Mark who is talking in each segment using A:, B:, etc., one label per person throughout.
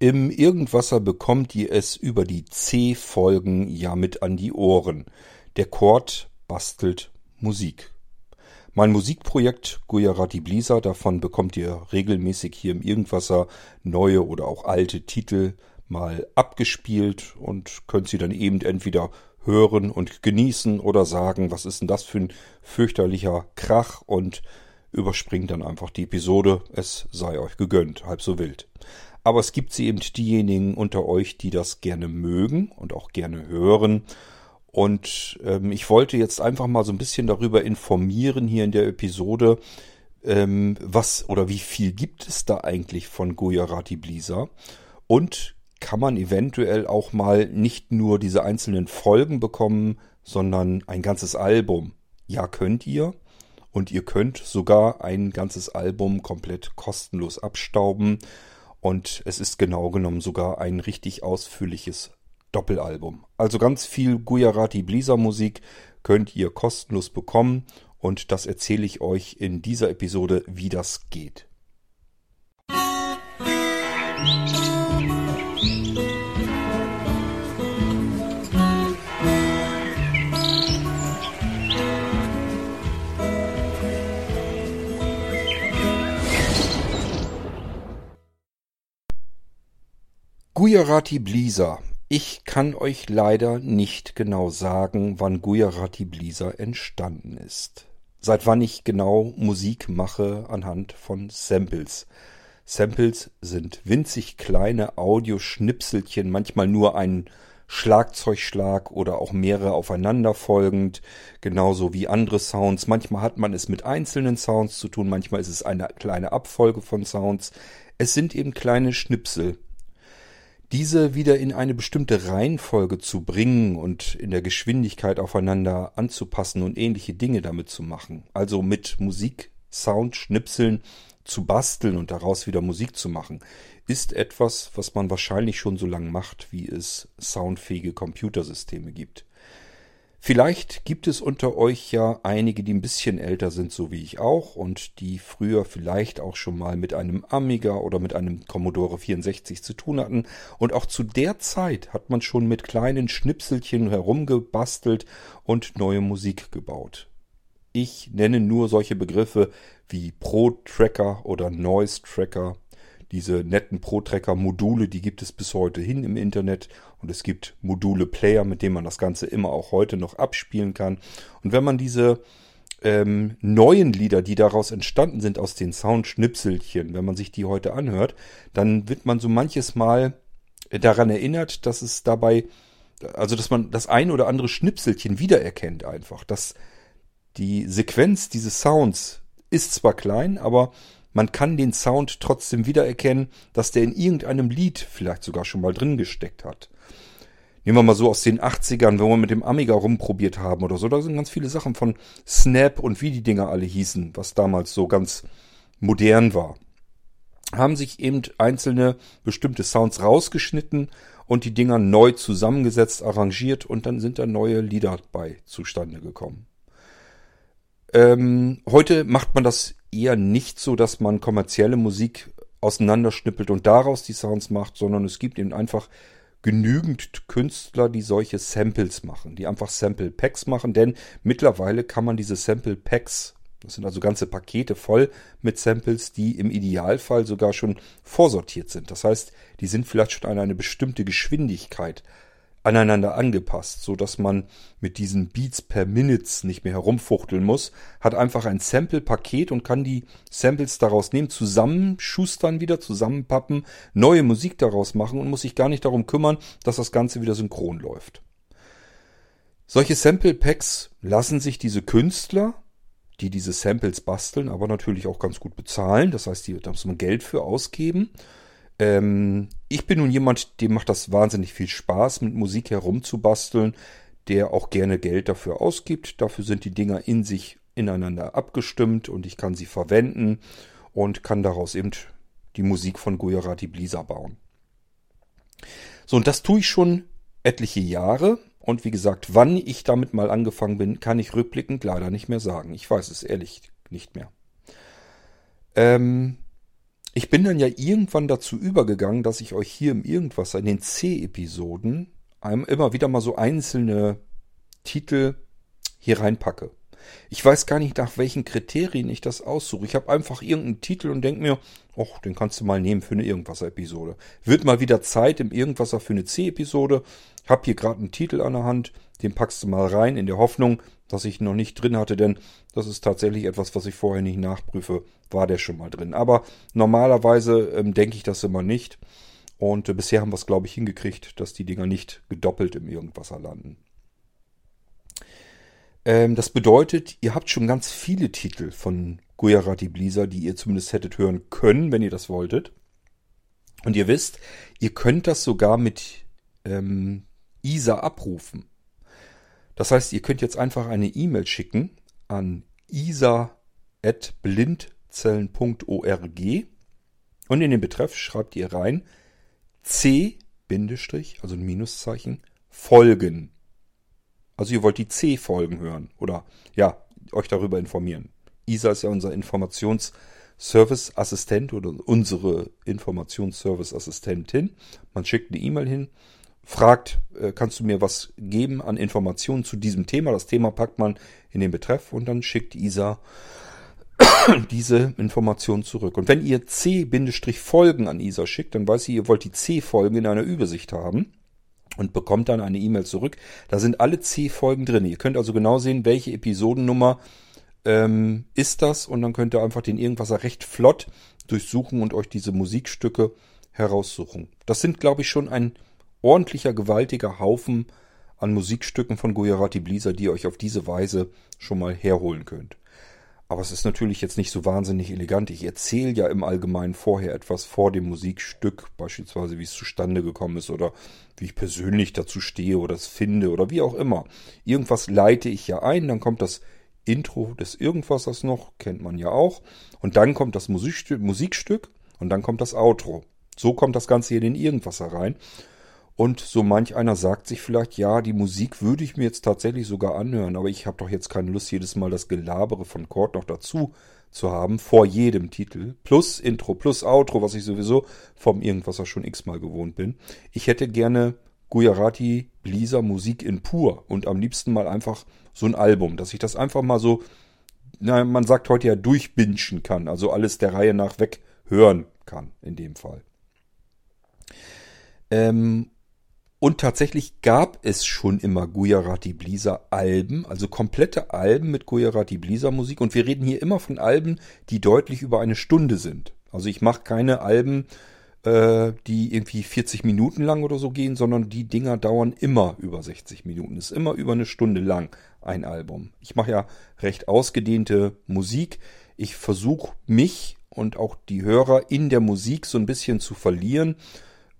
A: Im Irgendwasser bekommt ihr es über die C-Folgen ja mit an die Ohren. Der Chord bastelt Musik. Mein Musikprojekt Gujarati Blisa, davon bekommt ihr regelmäßig hier im Irgendwasser neue oder auch alte Titel mal abgespielt und könnt sie dann eben entweder hören und genießen oder sagen, was ist denn das für ein fürchterlicher Krach und überspringt dann einfach die Episode, es sei euch gegönnt, halb so wild. Aber es gibt sie eben diejenigen unter euch, die das gerne mögen und auch gerne hören. Und ähm, ich wollte jetzt einfach mal so ein bisschen darüber informieren hier in der Episode, ähm, was oder wie viel gibt es da eigentlich von Gujarati Blisa und kann man eventuell auch mal nicht nur diese einzelnen Folgen bekommen, sondern ein ganzes Album. Ja, könnt ihr. Und ihr könnt sogar ein ganzes Album komplett kostenlos abstauben. Und es ist genau genommen sogar ein richtig ausführliches Doppelalbum. Also ganz viel Gujarati Blisa Musik könnt ihr kostenlos bekommen und das erzähle ich euch in dieser Episode, wie das geht. Gujarati Blisa. Ich kann euch leider nicht genau sagen, wann Gujarati Blisa entstanden ist. Seit wann ich genau Musik mache anhand von Samples. Samples sind winzig kleine Audioschnipselchen, manchmal nur ein Schlagzeugschlag oder auch mehrere aufeinanderfolgend, genauso wie andere Sounds. Manchmal hat man es mit einzelnen Sounds zu tun, manchmal ist es eine kleine Abfolge von Sounds. Es sind eben kleine Schnipsel diese wieder in eine bestimmte Reihenfolge zu bringen und in der Geschwindigkeit aufeinander anzupassen und ähnliche Dinge damit zu machen. Also mit Musik, Sound, Schnipseln zu basteln und daraus wieder Musik zu machen, ist etwas, was man wahrscheinlich schon so lange macht, wie es soundfähige Computersysteme gibt. Vielleicht gibt es unter euch ja einige, die ein bisschen älter sind, so wie ich auch, und die früher vielleicht auch schon mal mit einem Amiga oder mit einem Commodore 64 zu tun hatten. Und auch zu der Zeit hat man schon mit kleinen Schnipselchen herumgebastelt und neue Musik gebaut. Ich nenne nur solche Begriffe wie Pro-Tracker oder Noise-Tracker diese netten Pro-Tracker-Module, die gibt es bis heute hin im Internet und es gibt Module-Player, mit denen man das Ganze immer auch heute noch abspielen kann. Und wenn man diese ähm, neuen Lieder, die daraus entstanden sind aus den Soundschnipselchen, wenn man sich die heute anhört, dann wird man so manches Mal daran erinnert, dass es dabei, also dass man das ein oder andere Schnipselchen wiedererkennt einfach, dass die Sequenz dieses Sounds ist zwar klein, aber man kann den Sound trotzdem wiedererkennen, dass der in irgendeinem Lied vielleicht sogar schon mal drin gesteckt hat. Nehmen wir mal so aus den 80ern, wenn wir mit dem Amiga rumprobiert haben oder so, da sind ganz viele Sachen von Snap und wie die Dinger alle hießen, was damals so ganz modern war. Haben sich eben einzelne bestimmte Sounds rausgeschnitten und die Dinger neu zusammengesetzt, arrangiert und dann sind da neue Lieder bei zustande gekommen. Ähm, heute macht man das eher nicht so, dass man kommerzielle Musik auseinanderschnippelt und daraus die Sounds macht, sondern es gibt eben einfach genügend Künstler, die solche Samples machen, die einfach Sample Packs machen, denn mittlerweile kann man diese Sample Packs, das sind also ganze Pakete voll mit Samples, die im Idealfall sogar schon vorsortiert sind. Das heißt, die sind vielleicht schon an eine bestimmte Geschwindigkeit aneinander angepasst, so dass man mit diesen Beats per Minutes nicht mehr herumfuchteln muss, hat einfach ein Sample-Paket und kann die Samples daraus nehmen, zusammenschustern wieder, zusammenpappen, neue Musik daraus machen und muss sich gar nicht darum kümmern, dass das Ganze wieder synchron läuft. Solche Sample-Packs lassen sich diese Künstler, die diese Samples basteln, aber natürlich auch ganz gut bezahlen. Das heißt, da muss man Geld für ausgeben. Ähm, ich bin nun jemand, dem macht das wahnsinnig viel Spaß, mit Musik herumzubasteln, der auch gerne Geld dafür ausgibt. Dafür sind die Dinger in sich ineinander abgestimmt und ich kann sie verwenden und kann daraus eben die Musik von Gujarati Blisa bauen. So, und das tue ich schon etliche Jahre. Und wie gesagt, wann ich damit mal angefangen bin, kann ich rückblickend leider nicht mehr sagen. Ich weiß es ehrlich nicht mehr. Ähm, Ich bin dann ja irgendwann dazu übergegangen, dass ich euch hier im Irgendwas in den C-Episoden immer wieder mal so einzelne Titel hier reinpacke. Ich weiß gar nicht, nach welchen Kriterien ich das aussuche. Ich habe einfach irgendeinen Titel und denke mir, ach, den kannst du mal nehmen für eine Irgendwasser-Episode. Wird mal wieder Zeit im Irgendwasser für eine C-Episode. Hab hier gerade einen Titel an der Hand, den packst du mal rein in der Hoffnung, dass ich ihn noch nicht drin hatte, denn das ist tatsächlich etwas, was ich vorher nicht nachprüfe. War der schon mal drin. Aber normalerweise ähm, denke ich das immer nicht. Und äh, bisher haben wir es, glaube ich, hingekriegt, dass die Dinger nicht gedoppelt im Irgendwasser landen. Ähm, das bedeutet, ihr habt schon ganz viele Titel von Gujarati Blizzard, die ihr zumindest hättet hören können, wenn ihr das wolltet. Und ihr wisst, ihr könnt das sogar mit ähm, ISA abrufen. Das heißt, ihr könnt jetzt einfach eine E-Mail schicken an isa.blindzellen.org und in den Betreff schreibt ihr rein C, also ein Minuszeichen, Folgen. Also ihr wollt die C-Folgen hören oder ja, euch darüber informieren. ISA ist ja unser Informationsservice-Assistent oder unsere Informationsservice-Assistentin. Man schickt eine E-Mail hin, fragt, äh, kannst du mir was geben an Informationen zu diesem Thema? Das Thema packt man in den Betreff und dann schickt ISA diese Information zurück. Und wenn ihr C-Folgen an ISA schickt, dann weiß sie, ihr wollt die C-Folgen in einer Übersicht haben und bekommt dann eine E-Mail zurück. Da sind alle C-Folgen drin. Ihr könnt also genau sehen, welche Episodennummer ähm, ist das und dann könnt ihr einfach den Irgendwasser recht flott durchsuchen und euch diese Musikstücke heraussuchen. Das sind, glaube ich, schon ein ordentlicher, gewaltiger Haufen an Musikstücken von Gujarati Blisa, die ihr euch auf diese Weise schon mal herholen könnt. Aber es ist natürlich jetzt nicht so wahnsinnig elegant. Ich erzähle ja im Allgemeinen vorher etwas vor dem Musikstück, beispielsweise wie es zustande gekommen ist oder wie ich persönlich dazu stehe oder es finde oder wie auch immer. Irgendwas leite ich ja ein, dann kommt das Intro des Irgendwassers noch, kennt man ja auch. Und dann kommt das Musikstück, Musikstück und dann kommt das Outro. So kommt das Ganze hier in den Irgendwasser rein. Und so manch einer sagt sich vielleicht, ja, die Musik würde ich mir jetzt tatsächlich sogar anhören, aber ich habe doch jetzt keine Lust, jedes Mal das Gelabere von Chord noch dazu zu haben, vor jedem Titel, plus Intro, plus Outro, was ich sowieso vom Irgendwasser schon x-mal gewohnt bin. Ich hätte gerne Gujarati Blisa Musik in pur und am liebsten mal einfach so ein Album, dass ich das einfach mal so, na, man sagt heute ja durchbinschen kann, also alles der Reihe nach weg hören kann, in dem Fall. Ähm, und tatsächlich gab es schon immer Gujarati Blisa Alben, also komplette Alben mit Gujarati Blisa Musik. Und wir reden hier immer von Alben, die deutlich über eine Stunde sind. Also ich mache keine Alben, äh, die irgendwie 40 Minuten lang oder so gehen, sondern die Dinger dauern immer über 60 Minuten. Ist immer über eine Stunde lang ein Album. Ich mache ja recht ausgedehnte Musik. Ich versuche mich und auch die Hörer in der Musik so ein bisschen zu verlieren.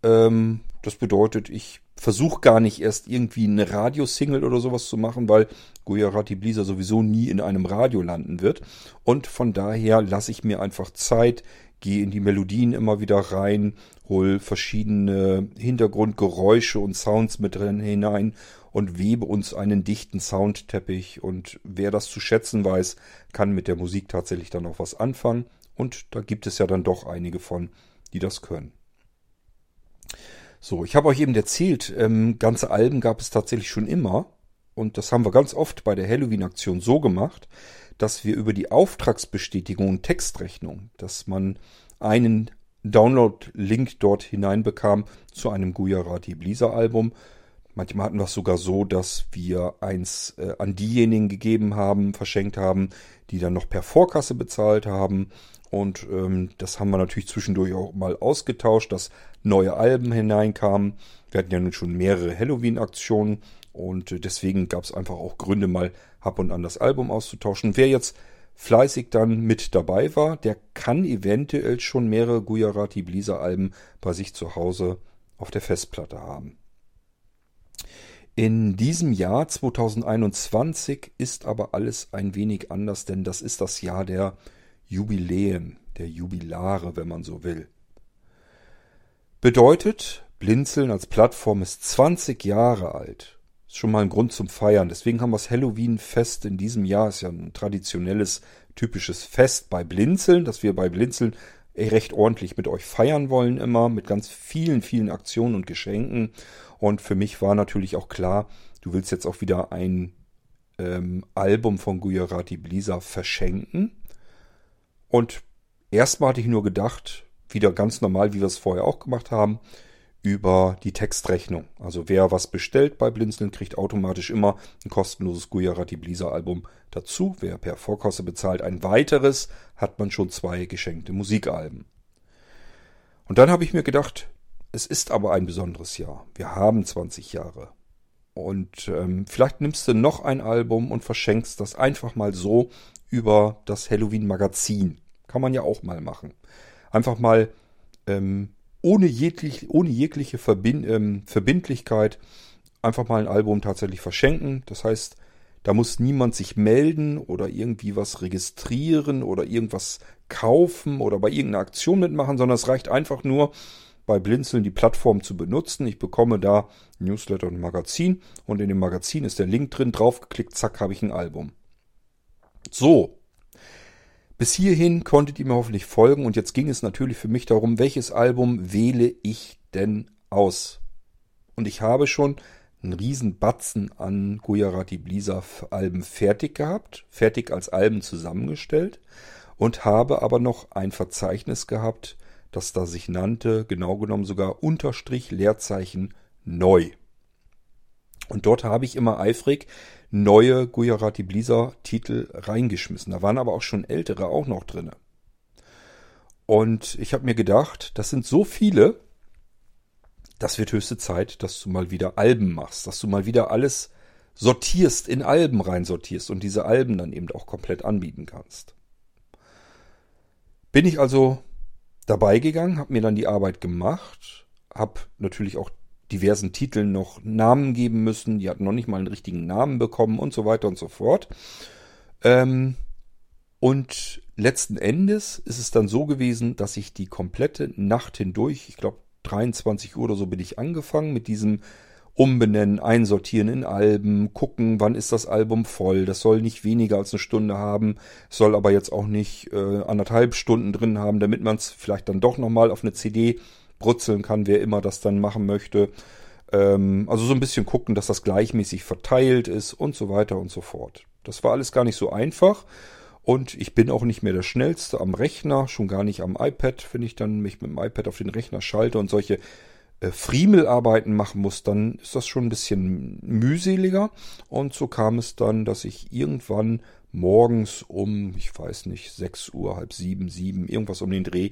A: Ähm, das bedeutet, ich versuche gar nicht erst irgendwie eine Radiosingle oder sowas zu machen, weil Gujarati Blisa sowieso nie in einem Radio landen wird. Und von daher lasse ich mir einfach Zeit, gehe in die Melodien immer wieder rein, hol verschiedene Hintergrundgeräusche und Sounds mit drin hinein und webe uns einen dichten Soundteppich. Und wer das zu schätzen weiß, kann mit der Musik tatsächlich dann auch was anfangen. Und da gibt es ja dann doch einige von, die das können. So, ich habe euch eben erzählt, ähm, ganze Alben gab es tatsächlich schon immer. Und das haben wir ganz oft bei der Halloween-Aktion so gemacht, dass wir über die Auftragsbestätigung und Textrechnung, dass man einen Download-Link dort hineinbekam zu einem Gujarati Blisa Album. Manchmal hatten wir es sogar so, dass wir eins äh, an diejenigen gegeben haben, verschenkt haben, die dann noch per Vorkasse bezahlt haben. Und ähm, das haben wir natürlich zwischendurch auch mal ausgetauscht, dass neue Alben hineinkamen. Wir hatten ja nun schon mehrere Halloween-Aktionen und äh, deswegen gab es einfach auch Gründe, mal ab und an das Album auszutauschen. Wer jetzt fleißig dann mit dabei war, der kann eventuell schon mehrere Gujarati Blisa Alben bei sich zu Hause auf der Festplatte haben. In diesem Jahr 2021 ist aber alles ein wenig anders, denn das ist das Jahr der Jubiläen, der Jubilare, wenn man so will. Bedeutet, Blinzeln als Plattform ist 20 Jahre alt. Ist schon mal ein Grund zum Feiern. Deswegen haben wir das Halloween-Fest in diesem Jahr. Ist ja ein traditionelles, typisches Fest bei Blinzeln, dass wir bei Blinzeln recht ordentlich mit euch feiern wollen immer, mit ganz vielen, vielen Aktionen und Geschenken. Und für mich war natürlich auch klar, du willst jetzt auch wieder ein ähm, Album von Gujarati Blisa verschenken. Und erstmal hatte ich nur gedacht, wieder ganz normal, wie wir es vorher auch gemacht haben, über die Textrechnung. Also wer was bestellt bei Blinzeln, kriegt automatisch immer ein kostenloses Gujarati Blisa Album dazu. Wer per Vorkasse bezahlt ein weiteres, hat man schon zwei geschenkte Musikalben. Und dann habe ich mir gedacht, es ist aber ein besonderes Jahr. Wir haben 20 Jahre. Und ähm, vielleicht nimmst du noch ein Album und verschenkst das einfach mal so über das Halloween-Magazin. Kann man ja auch mal machen. Einfach mal ähm, ohne, jeglich, ohne jegliche Verbind, ähm, Verbindlichkeit einfach mal ein Album tatsächlich verschenken. Das heißt, da muss niemand sich melden oder irgendwie was registrieren oder irgendwas kaufen oder bei irgendeiner Aktion mitmachen, sondern es reicht einfach nur, bei Blinzeln die Plattform zu benutzen. Ich bekomme da Newsletter und Magazin und in dem Magazin ist der Link drin, draufgeklickt, zack, habe ich ein Album. So. Bis hierhin konntet ihr mir hoffentlich folgen und jetzt ging es natürlich für mich darum, welches Album wähle ich denn aus? Und ich habe schon einen riesen Batzen an Gujarati Blisa Alben fertig gehabt, fertig als Alben zusammengestellt und habe aber noch ein Verzeichnis gehabt, das da sich nannte, genau genommen sogar Unterstrich Leerzeichen neu. Und dort habe ich immer eifrig neue Gujarati Blisa Titel reingeschmissen. Da waren aber auch schon ältere auch noch drinne. Und ich habe mir gedacht, das sind so viele, das wird höchste Zeit, dass du mal wieder Alben machst, dass du mal wieder alles sortierst, in Alben reinsortierst und diese Alben dann eben auch komplett anbieten kannst. Bin ich also dabei gegangen, habe mir dann die Arbeit gemacht, habe natürlich auch diversen Titeln noch Namen geben müssen, die hatten noch nicht mal einen richtigen Namen bekommen und so weiter und so fort. Ähm, und letzten Endes ist es dann so gewesen, dass ich die komplette Nacht hindurch, ich glaube 23 Uhr oder so bin ich angefangen mit diesem umbenennen, einsortieren in Alben, gucken, wann ist das Album voll. Das soll nicht weniger als eine Stunde haben, soll aber jetzt auch nicht äh, anderthalb Stunden drin haben, damit man es vielleicht dann doch nochmal auf eine CD brutzeln kann, wer immer das dann machen möchte. Ähm, also so ein bisschen gucken, dass das gleichmäßig verteilt ist und so weiter und so fort. Das war alles gar nicht so einfach. Und ich bin auch nicht mehr der Schnellste am Rechner, schon gar nicht am iPad. Wenn ich dann mich mit dem iPad auf den Rechner schalte und solche äh, Friemelarbeiten machen muss, dann ist das schon ein bisschen mühseliger. Und so kam es dann, dass ich irgendwann morgens um, ich weiß nicht, 6 Uhr, halb sieben, sieben, irgendwas um den Dreh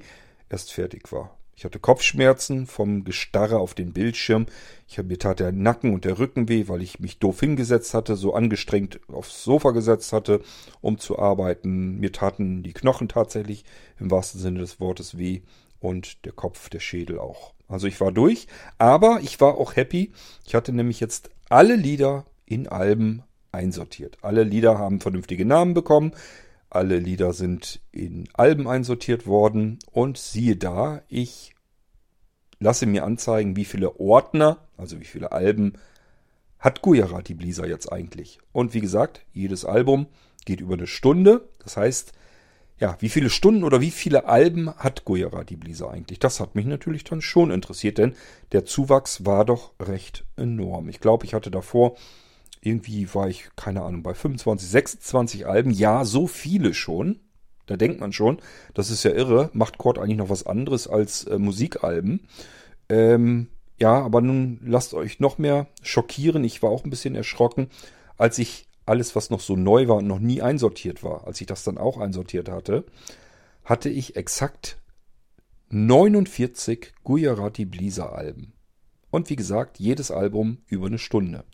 A: erst fertig war. Ich hatte Kopfschmerzen vom Gestarre auf den Bildschirm. Ich mir tat der Nacken und der Rücken weh, weil ich mich doof hingesetzt hatte, so angestrengt aufs Sofa gesetzt hatte, um zu arbeiten. Mir taten die Knochen tatsächlich im wahrsten Sinne des Wortes weh und der Kopf, der Schädel auch. Also ich war durch, aber ich war auch happy. Ich hatte nämlich jetzt alle Lieder in Alben einsortiert. Alle Lieder haben vernünftige Namen bekommen. Alle Lieder sind in Alben einsortiert worden. Und siehe da, ich lasse mir anzeigen, wie viele Ordner, also wie viele Alben hat Gujarati Blisa jetzt eigentlich. Und wie gesagt, jedes Album geht über eine Stunde. Das heißt, ja, wie viele Stunden oder wie viele Alben hat Gujarati Blisa eigentlich? Das hat mich natürlich dann schon interessiert, denn der Zuwachs war doch recht enorm. Ich glaube, ich hatte davor irgendwie war ich, keine Ahnung, bei 25, 26 Alben. Ja, so viele schon. Da denkt man schon, das ist ja irre. Macht Cord eigentlich noch was anderes als äh, Musikalben? Ähm, ja, aber nun lasst euch noch mehr schockieren. Ich war auch ein bisschen erschrocken, als ich alles, was noch so neu war und noch nie einsortiert war, als ich das dann auch einsortiert hatte, hatte ich exakt 49 Gujarati Blisa Alben. Und wie gesagt, jedes Album über eine Stunde.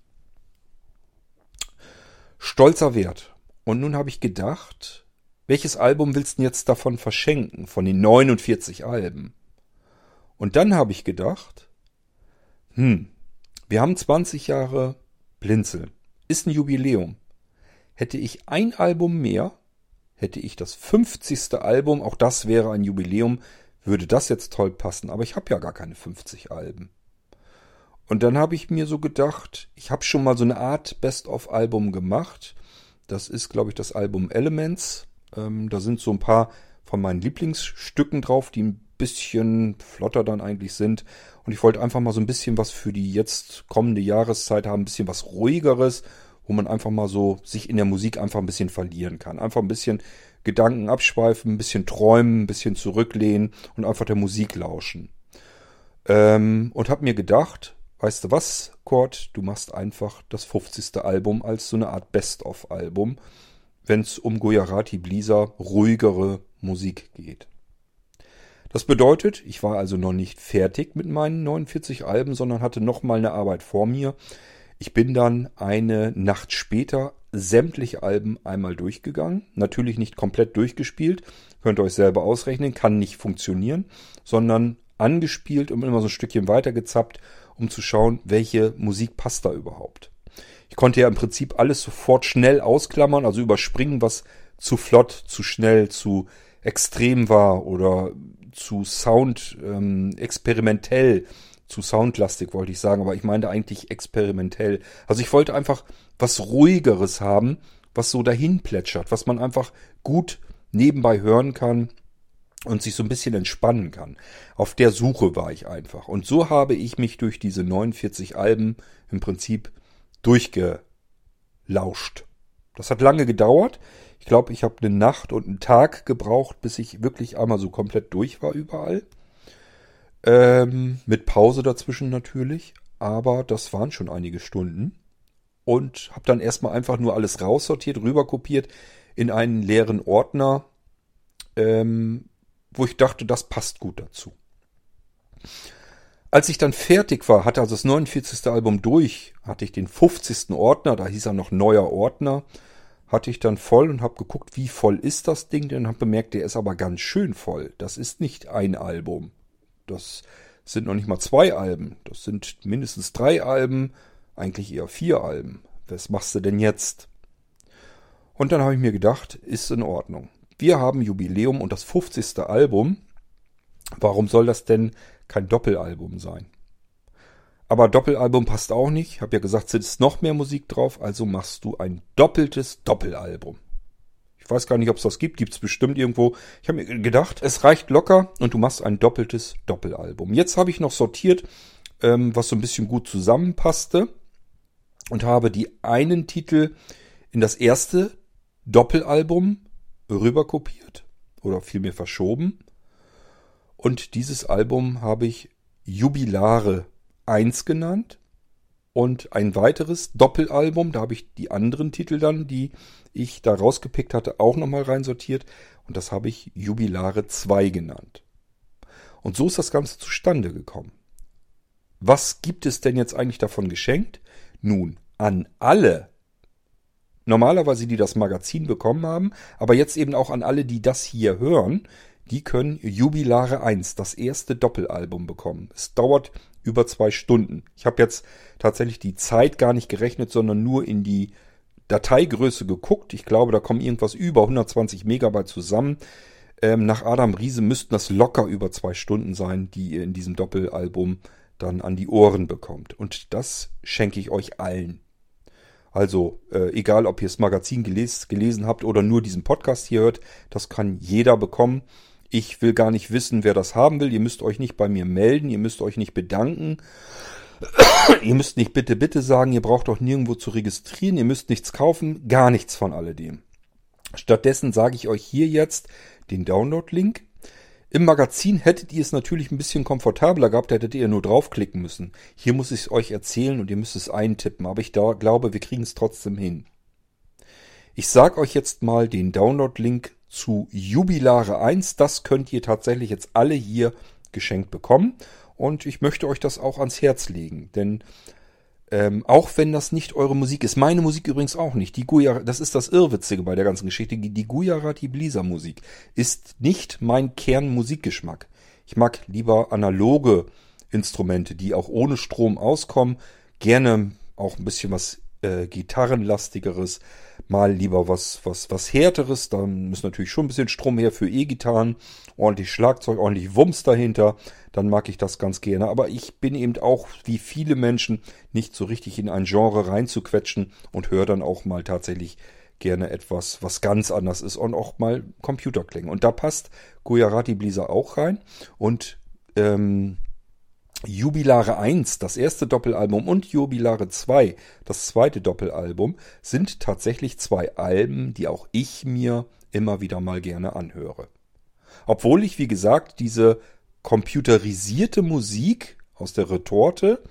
A: Stolzer Wert. Und nun habe ich gedacht, welches Album willst du jetzt davon verschenken, von den 49 Alben? Und dann habe ich gedacht, hm, wir haben 20 Jahre Blinzel. Ist ein Jubiläum. Hätte ich ein Album mehr, hätte ich das 50. Album, auch das wäre ein Jubiläum, würde das jetzt toll passen. Aber ich habe ja gar keine 50 Alben. Und dann habe ich mir so gedacht, ich habe schon mal so eine Art Best-of-Album gemacht. Das ist, glaube ich, das Album Elements. Ähm, da sind so ein paar von meinen Lieblingsstücken drauf, die ein bisschen flotter dann eigentlich sind. Und ich wollte einfach mal so ein bisschen was für die jetzt kommende Jahreszeit haben, ein bisschen was ruhigeres, wo man einfach mal so sich in der Musik einfach ein bisschen verlieren kann. Einfach ein bisschen Gedanken abschweifen, ein bisschen träumen, ein bisschen zurücklehnen und einfach der Musik lauschen. Ähm, und hab mir gedacht, weißt du was, Kurt, du machst einfach das 50. Album als so eine Art Best-of-Album, wenn es um Gujarati Blisa ruhigere Musik geht. Das bedeutet, ich war also noch nicht fertig mit meinen 49 Alben, sondern hatte noch mal eine Arbeit vor mir. Ich bin dann eine Nacht später sämtliche Alben einmal durchgegangen. Natürlich nicht komplett durchgespielt. Könnt ihr euch selber ausrechnen. Kann nicht funktionieren. Sondern angespielt und immer so ein Stückchen weitergezappt, um zu schauen, welche Musik passt da überhaupt. Ich konnte ja im Prinzip alles sofort schnell ausklammern, also überspringen, was zu flott, zu schnell, zu extrem war oder zu Sound ähm, experimentell, zu soundlastig wollte ich sagen, aber ich meinte eigentlich experimentell. Also ich wollte einfach was ruhigeres haben, was so dahin plätschert, was man einfach gut nebenbei hören kann und sich so ein bisschen entspannen kann. Auf der Suche war ich einfach. Und so habe ich mich durch diese 49 Alben im Prinzip durchgelauscht. Das hat lange gedauert. Ich glaube, ich habe eine Nacht und einen Tag gebraucht, bis ich wirklich einmal so komplett durch war überall. Ähm, mit Pause dazwischen natürlich. Aber das waren schon einige Stunden. Und habe dann erstmal einfach nur alles raussortiert, rüberkopiert in einen leeren Ordner, ähm, wo ich dachte, das passt gut dazu. Als ich dann fertig war, hatte also das 49. Album durch, hatte ich den 50. Ordner, da hieß er noch neuer Ordner, hatte ich dann voll und habe geguckt, wie voll ist das Ding, denn habe bemerkt, der ist aber ganz schön voll. Das ist nicht ein Album. Das sind noch nicht mal zwei Alben. Das sind mindestens drei Alben, eigentlich eher vier Alben. Was machst du denn jetzt? Und dann habe ich mir gedacht, ist in Ordnung. Wir haben Jubiläum und das 50. Album. Warum soll das denn kein Doppelalbum sein? Aber Doppelalbum passt auch nicht. Ich habe ja gesagt, es ist noch mehr Musik drauf, also machst du ein doppeltes Doppelalbum. Ich weiß gar nicht, ob es das gibt. Gibt es bestimmt irgendwo. Ich habe mir gedacht, es reicht locker und du machst ein doppeltes Doppelalbum. Jetzt habe ich noch sortiert, ähm, was so ein bisschen gut zusammenpasste und habe die einen Titel in das erste Doppelalbum rüberkopiert oder vielmehr verschoben. Und dieses Album habe ich Jubilare 1 genannt. Und ein weiteres Doppelalbum, da habe ich die anderen Titel dann, die ich da rausgepickt hatte, auch nochmal reinsortiert. Und das habe ich Jubilare 2 genannt. Und so ist das Ganze zustande gekommen. Was gibt es denn jetzt eigentlich davon geschenkt? Nun, an alle normalerweise die das Magazin bekommen haben, aber jetzt eben auch an alle, die das hier hören, die können Jubilare 1, das erste Doppelalbum bekommen. Es dauert über zwei Stunden. Ich habe jetzt tatsächlich die Zeit gar nicht gerechnet, sondern nur in die Dateigröße geguckt. Ich glaube, da kommen irgendwas über 120 Megabyte zusammen. Ähm, nach Adam Riese müssten das locker über zwei Stunden sein, die ihr in diesem Doppelalbum dann an die Ohren bekommt. Und das schenke ich euch allen. Also äh, egal, ob ihr das Magazin geles gelesen habt oder nur diesen Podcast hier hört, das kann jeder bekommen. Ich will gar nicht wissen, wer das haben will. Ihr müsst euch nicht bei mir melden, ihr müsst euch nicht bedanken. ihr müsst nicht bitte, bitte sagen, ihr braucht auch nirgendwo zu registrieren, ihr müsst nichts kaufen, gar nichts von alledem. Stattdessen sage ich euch hier jetzt den Download-Link. Im Magazin hättet ihr es natürlich ein bisschen komfortabler gehabt, hättet ihr nur draufklicken müssen. Hier muss ich es euch erzählen und ihr müsst es eintippen, aber ich da, glaube, wir kriegen es trotzdem hin. Ich sage euch jetzt mal den Download-Link zu Jubilare 1. Das könnt ihr tatsächlich jetzt alle hier geschenkt bekommen. Und ich möchte euch das auch ans Herz legen, denn ähm, auch wenn das nicht eure Musik ist, meine Musik übrigens auch nicht. Die Guya, das ist das Irrwitzige bei der ganzen Geschichte. Die Gujarati Blisa Musik ist nicht mein Kernmusikgeschmack. Ich mag lieber analoge Instrumente, die auch ohne Strom auskommen. Gerne auch ein bisschen was äh, gitarrenlastigeres, mal lieber was, was, was härteres. Dann muss natürlich schon ein bisschen Strom her für E-Gitarren, ordentlich Schlagzeug, ordentlich Wumms dahinter. Dann mag ich das ganz gerne. Aber ich bin eben auch, wie viele Menschen, nicht so richtig in ein Genre reinzuquetschen und höre dann auch mal tatsächlich gerne etwas, was ganz anders ist und auch mal Computerklänge. Und da passt Gujarati Blizzard auch rein. Und ähm, Jubilare 1, das erste Doppelalbum, und Jubilare 2, das zweite Doppelalbum, sind tatsächlich zwei Alben, die auch ich mir immer wieder mal gerne anhöre. Obwohl ich, wie gesagt, diese computerisierte Musik aus der Retorte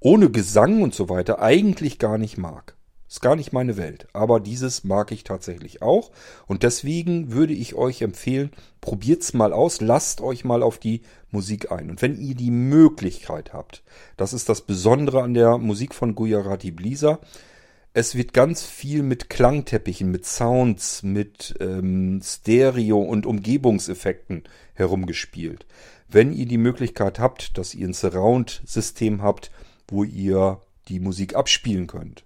A: ohne Gesang und so weiter eigentlich gar nicht mag. Ist gar nicht meine Welt. Aber dieses mag ich tatsächlich auch. Und deswegen würde ich euch empfehlen, probiert's mal aus, lasst euch mal auf die Musik ein. Und wenn ihr die Möglichkeit habt, das ist das Besondere an der Musik von Gujarati Blisa, es wird ganz viel mit Klangteppichen, mit Sounds, mit ähm, Stereo- und Umgebungseffekten herumgespielt. Wenn ihr die Möglichkeit habt, dass ihr ein Surround-System habt, wo ihr die Musik abspielen könnt,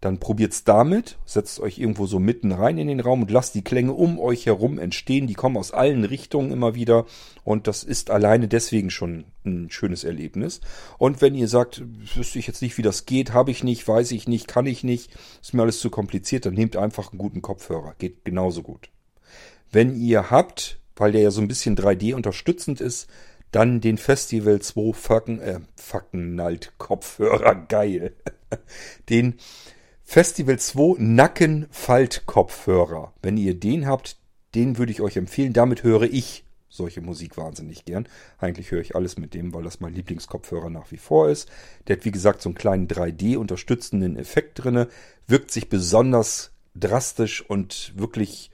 A: dann probiert's damit, setzt euch irgendwo so mitten rein in den Raum und lasst die Klänge um euch herum entstehen. Die kommen aus allen Richtungen immer wieder und das ist alleine deswegen schon ein schönes Erlebnis. Und wenn ihr sagt, wüsste ich jetzt nicht, wie das geht, habe ich nicht, weiß ich nicht, kann ich nicht, ist mir alles zu kompliziert, dann nehmt einfach einen guten Kopfhörer. Geht genauso gut. Wenn ihr habt, weil der ja so ein bisschen 3D unterstützend ist, dann den Festival 2 Fucken, äh, Fucken halt Kopfhörer, geil. den Festival 2 Nackenfaltkopfhörer. Wenn ihr den habt, den würde ich euch empfehlen. Damit höre ich solche Musik wahnsinnig gern. Eigentlich höre ich alles mit dem, weil das mein Lieblingskopfhörer nach wie vor ist. Der hat wie gesagt so einen kleinen 3D unterstützenden Effekt drinne, wirkt sich besonders drastisch und wirklich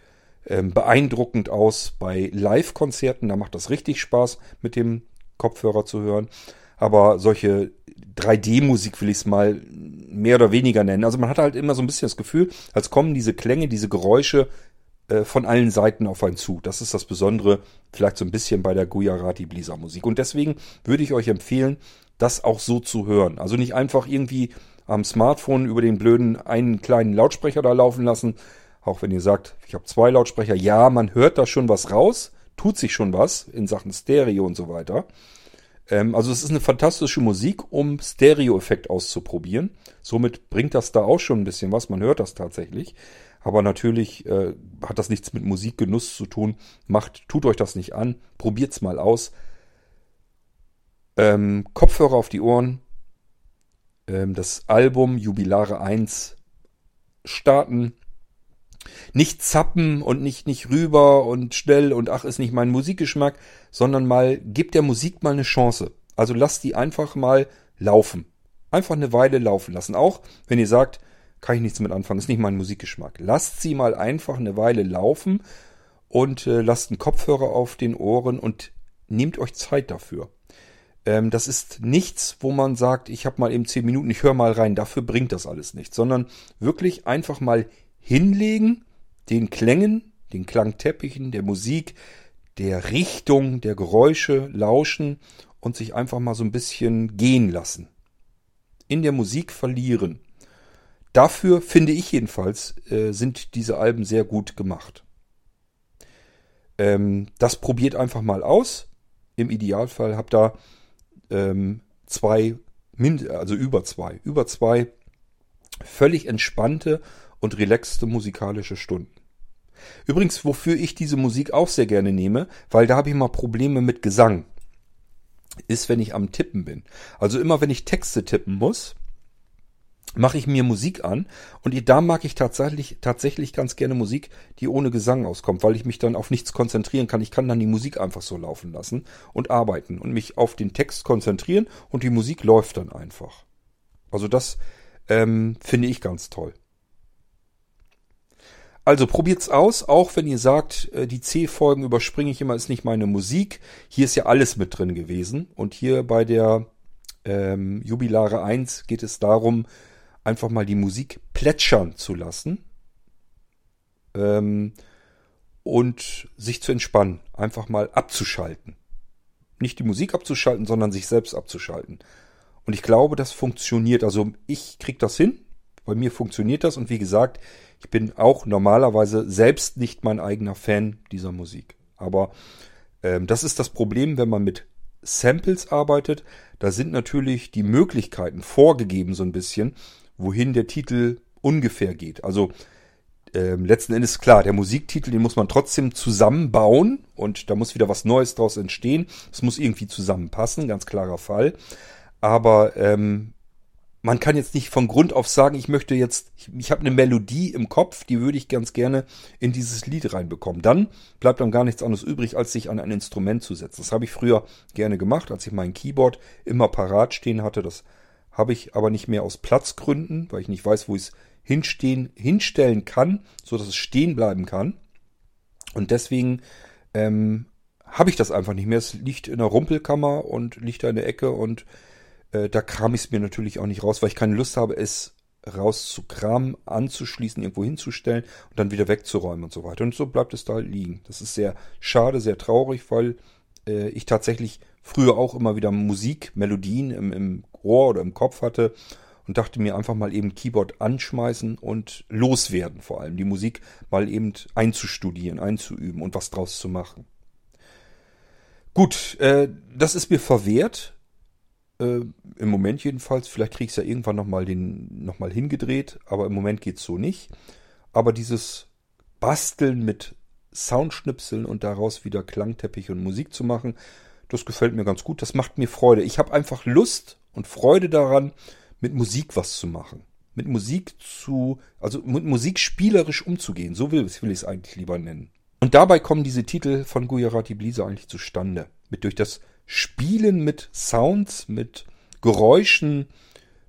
A: ähm, beeindruckend aus bei Live-Konzerten. Da macht das richtig Spaß mit dem Kopfhörer zu hören. Aber solche 3D-Musik will ich es mal mehr oder weniger nennen. Also man hat halt immer so ein bisschen das Gefühl, als kommen diese Klänge, diese Geräusche äh, von allen Seiten auf einen zu. Das ist das Besondere vielleicht so ein bisschen bei der Gujarati Blisa Musik. Und deswegen würde ich euch empfehlen, das auch so zu hören. Also nicht einfach irgendwie am Smartphone über den blöden einen kleinen Lautsprecher da laufen lassen. Auch wenn ihr sagt, ich habe zwei Lautsprecher. Ja, man hört da schon was raus, tut sich schon was in Sachen Stereo und so weiter. Ähm, also es ist eine fantastische Musik, um Stereo-Effekt auszuprobieren. Somit bringt das da auch schon ein bisschen was. Man hört das tatsächlich. Aber natürlich äh, hat das nichts mit Musikgenuss zu tun. Macht, tut euch das nicht an. Probiert's mal aus. Ähm, Kopfhörer auf die Ohren. Ähm, das Album Jubilare 1 starten. Nicht zappen und nicht, nicht rüber und schnell und ach, ist nicht mein Musikgeschmack, sondern mal, gebt der Musik mal eine Chance. Also lasst die einfach mal laufen. Einfach eine Weile laufen lassen. Auch wenn ihr sagt, kann ich nichts mit anfangen, ist nicht mein Musikgeschmack. Lasst sie mal einfach eine Weile laufen und äh, lasst einen Kopfhörer auf den Ohren und nehmt euch Zeit dafür. Ähm, das ist nichts, wo man sagt, ich habe mal eben zehn Minuten, ich höre mal rein. Dafür bringt das alles nichts, sondern wirklich einfach mal hinlegen, den Klängen, den Klangteppichen, der Musik, der Richtung, der Geräusche lauschen und sich einfach mal so ein bisschen gehen lassen. In der Musik verlieren. Dafür finde ich jedenfalls, äh, sind diese Alben sehr gut gemacht. Ähm, das probiert einfach mal aus. Im Idealfall habt ihr ähm, zwei, also über zwei, über zwei völlig entspannte und relaxte musikalische Stunden. Übrigens, wofür ich diese Musik auch sehr gerne nehme, weil da habe ich mal Probleme mit Gesang, ist, wenn ich am Tippen bin. Also immer, wenn ich Texte tippen muss, mache ich mir Musik an und da mag ich tatsächlich, tatsächlich ganz gerne Musik, die ohne Gesang auskommt, weil ich mich dann auf nichts konzentrieren kann. Ich kann dann die Musik einfach so laufen lassen und arbeiten und mich auf den Text konzentrieren und die Musik läuft dann einfach. Also das ähm, finde ich ganz toll. Also probiert's aus, auch wenn ihr sagt, äh, die C-Folgen überspringe ich immer, ist nicht meine Musik. Hier ist ja alles mit drin gewesen. Und hier bei der ähm, Jubilare 1 geht es darum, einfach mal die Musik plätschern zu lassen. Ähm, und sich zu entspannen, einfach mal abzuschalten. Nicht die Musik abzuschalten, sondern sich selbst abzuschalten. Und ich glaube, das funktioniert. Also ich krieg das hin. Bei mir funktioniert das. Und wie gesagt, ich bin auch normalerweise selbst nicht mein eigener Fan dieser Musik. Aber ähm, das ist das Problem, wenn man mit Samples arbeitet. Da sind natürlich die Möglichkeiten vorgegeben so ein bisschen, wohin der Titel ungefähr geht. Also ähm, letzten Endes klar, der Musiktitel, den muss man trotzdem zusammenbauen und da muss wieder was Neues draus entstehen. Es muss irgendwie zusammenpassen, ganz klarer Fall. Aber ähm, man kann jetzt nicht von Grund auf sagen, ich möchte jetzt, ich, ich habe eine Melodie im Kopf, die würde ich ganz gerne in dieses Lied reinbekommen. Dann bleibt dann gar nichts anderes übrig, als sich an ein Instrument zu setzen. Das habe ich früher gerne gemacht, als ich mein Keyboard immer parat stehen hatte. Das habe ich aber nicht mehr aus Platzgründen, weil ich nicht weiß, wo ich es hinstehen, hinstellen kann, so dass es stehen bleiben kann. Und deswegen ähm, habe ich das einfach nicht mehr. Es liegt in der Rumpelkammer und liegt da in der Ecke und äh, da kram ich es mir natürlich auch nicht raus, weil ich keine Lust habe, es rauszukramen, anzuschließen, irgendwo hinzustellen und dann wieder wegzuräumen und so weiter. Und so bleibt es da liegen. Das ist sehr schade, sehr traurig, weil äh, ich tatsächlich früher auch immer wieder Musik, Melodien im, im Ohr oder im Kopf hatte und dachte mir einfach mal eben Keyboard anschmeißen und loswerden vor allem. Die Musik mal eben einzustudieren, einzuüben und was draus zu machen. Gut, äh, das ist mir verwehrt. Äh, Im Moment jedenfalls. Vielleicht kriege ich es ja irgendwann nochmal noch hingedreht, aber im Moment geht es so nicht. Aber dieses Basteln mit Soundschnipseln und daraus wieder Klangteppich und Musik zu machen, das gefällt mir ganz gut. Das macht mir Freude. Ich habe einfach Lust und Freude daran, mit Musik was zu machen. Mit Musik zu, also mit Musik spielerisch umzugehen. So will, will ich es eigentlich lieber nennen. Und dabei kommen diese Titel von Gujarati Blisa eigentlich zustande. Mit durch das Spielen mit Sounds, mit Geräuschen,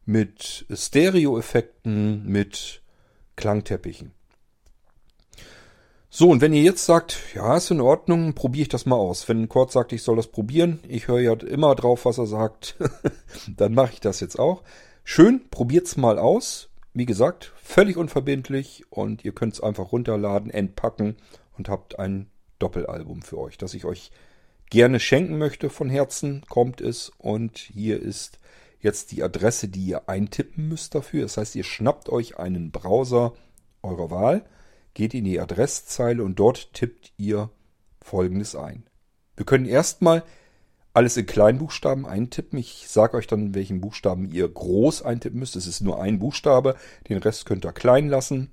A: mit Stereoeffekten, mit Klangteppichen. So, und wenn ihr jetzt sagt, ja, ist in Ordnung, probiere ich das mal aus. Wenn Kurt sagt, ich soll das probieren, ich höre ja immer drauf, was er sagt, dann mache ich das jetzt auch. Schön, probiert's mal aus. Wie gesagt, völlig unverbindlich und ihr könnt es einfach runterladen, entpacken und habt ein Doppelalbum für euch, das ich euch gerne schenken möchte von Herzen, kommt es und hier ist jetzt die Adresse, die ihr eintippen müsst dafür. Das heißt, ihr schnappt euch einen Browser eurer Wahl, geht in die Adresszeile und dort tippt ihr folgendes ein. Wir können erstmal alles in Kleinbuchstaben eintippen. Ich sage euch dann, welchen Buchstaben ihr groß eintippen müsst. Es ist nur ein Buchstabe, den Rest könnt ihr klein lassen.